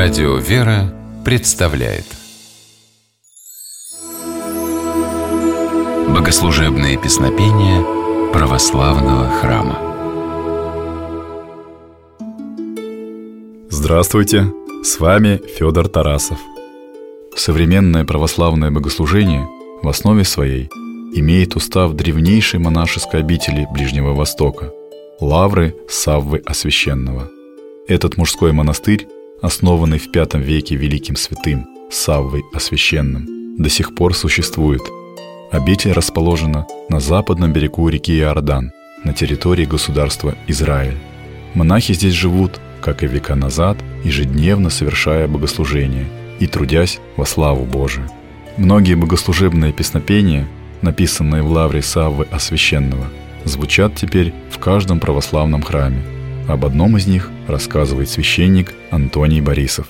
Радио «Вера» представляет Богослужебные песнопения православного храма Здравствуйте! С вами Федор Тарасов. Современное православное богослужение в основе своей имеет устав древнейшей монашеской обители Ближнего Востока – Лавры Саввы Освященного. Этот мужской монастырь основанный в V веке великим святым Саввой Освященным, до сих пор существует. Обитель расположена на западном берегу реки Иордан, на территории государства Израиль. Монахи здесь живут, как и века назад, ежедневно совершая богослужения и трудясь во славу Божию. Многие богослужебные песнопения, написанные в лавре Саввы Освященного, звучат теперь в каждом православном храме – об одном из них рассказывает священник Антоний Борисов.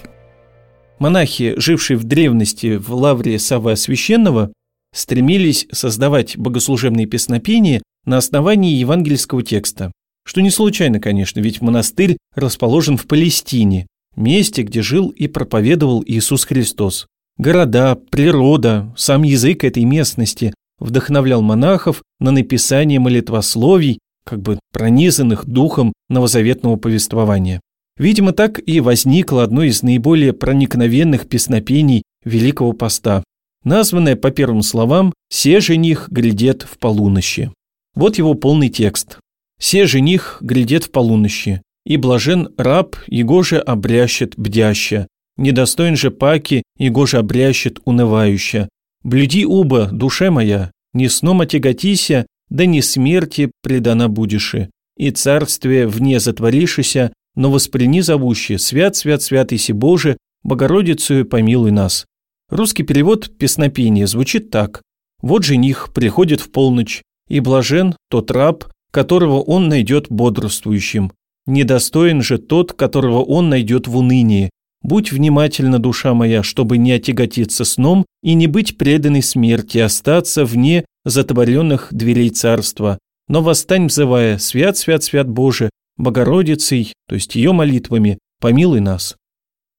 Монахи, жившие в древности в лавре Савва Священного, стремились создавать богослужебные песнопения на основании евангельского текста. Что не случайно, конечно, ведь монастырь расположен в Палестине, месте, где жил и проповедовал Иисус Христос. Города, природа, сам язык этой местности вдохновлял монахов на написание молитвословий как бы пронизанных духом новозаветного повествования. Видимо, так и возникло одно из наиболее проникновенных песнопений Великого Поста, названное по первым словам «Се жених глядет в полунощи». Вот его полный текст. «Се жених глядет в полунощи, и блажен раб, его же обрящет бдяща, недостоин же паки, его же обрящет унывающа. Блюди уба, душе моя, не сном отяготися, да не смерти предана будеши, и царствие вне затворишися, но восприни зовуще, свят, свят, свят Иси Боже, Богородицу помилуй нас. Русский перевод песнопения звучит так. Вот жених приходит в полночь, и блажен тот раб, которого он найдет бодрствующим. Недостоин же тот, которого он найдет в унынии. Будь внимательна, душа моя, чтобы не отяготиться сном и не быть преданной смерти, остаться вне затворенных дверей царства, но восстань, взывая «Свят, свят, свят Боже, Богородицей», то есть ее молитвами, помилуй нас.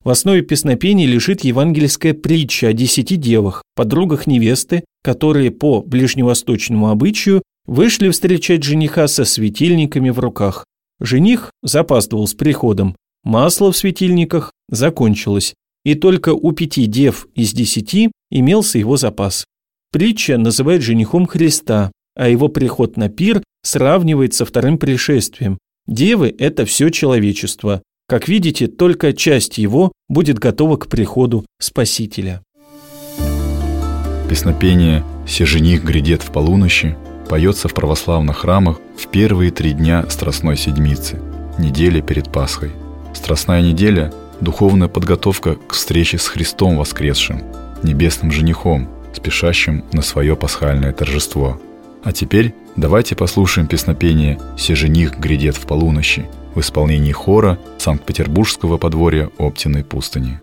В основе песнопений лежит евангельская притча о десяти девах, подругах невесты, которые по ближневосточному обычаю вышли встречать жениха со светильниками в руках. Жених запаздывал с приходом, масло в светильниках закончилось, и только у пяти дев из десяти имелся его запас. Притча называет женихом Христа, а его приход на пир сравнивает со вторым пришествием. Девы – это все человечество. Как видите, только часть его будет готова к приходу Спасителя. Песнопение «Се жених грядет в полуночи» поется в православных храмах в первые три дня Страстной Седмицы, недели перед Пасхой. Страстная неделя – духовная подготовка к встрече с Христом воскресшим, небесным женихом – спешащим на свое пасхальное торжество. А теперь давайте послушаем песнопение «Се жених грядет в полуночи» в исполнении хора Санкт-Петербургского подворья Оптиной пустыни.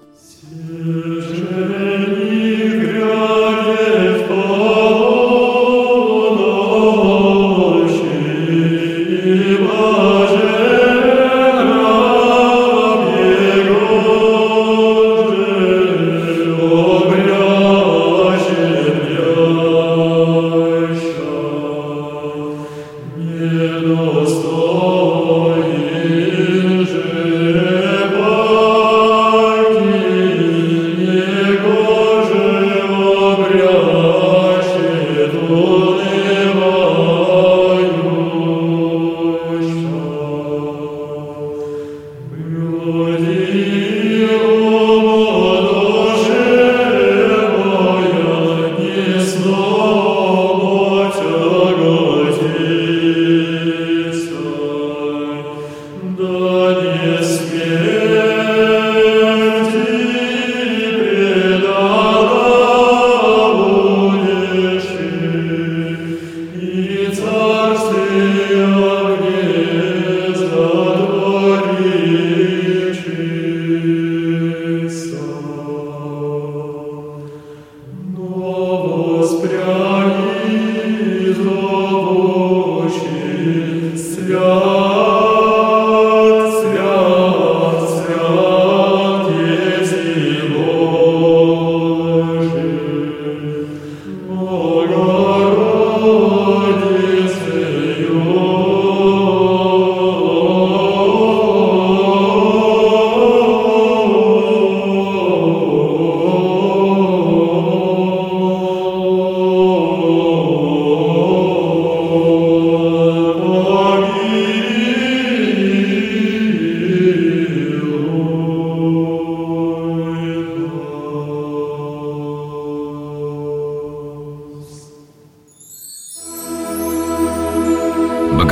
Christus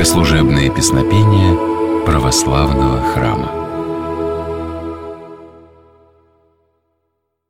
Богослужебные песнопения православного храма.